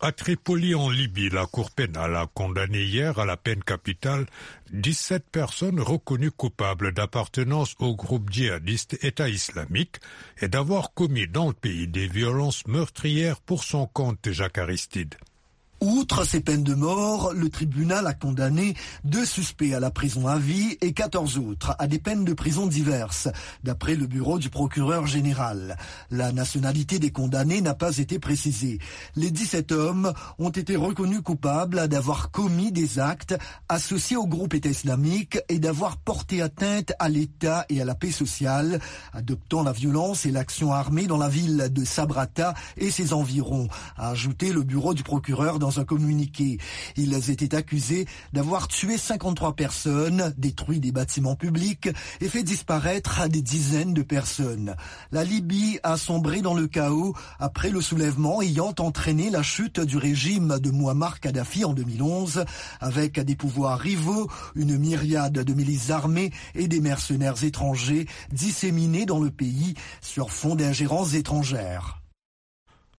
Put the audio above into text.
À Tripoli, en Libye, la Cour pénale a condamné hier à la peine capitale 17 personnes reconnues coupables d'appartenance au groupe djihadiste État islamique et d'avoir commis dans le pays des violences meurtrières pour son compte Jacques Aristide. Outre ces peines de mort, le tribunal a condamné deux suspects à la prison à vie et 14 autres à des peines de prison diverses, d'après le bureau du procureur général. La nationalité des condamnés n'a pas été précisée. Les 17 hommes ont été reconnus coupables d'avoir commis des actes associés au groupe État islamique et d'avoir porté atteinte à l'État et à la paix sociale, adoptant la violence et l'action armée dans la ville de Sabrata et ses environs, a ajouté le bureau du procureur dans dans un communiqué. Ils étaient accusés d'avoir tué 53 personnes, détruit des bâtiments publics et fait disparaître des dizaines de personnes. La Libye a sombré dans le chaos après le soulèvement ayant entraîné la chute du régime de Muammar Kadhafi en 2011 avec des pouvoirs rivaux, une myriade de milices armées et des mercenaires étrangers disséminés dans le pays sur fond d'ingérences étrangères.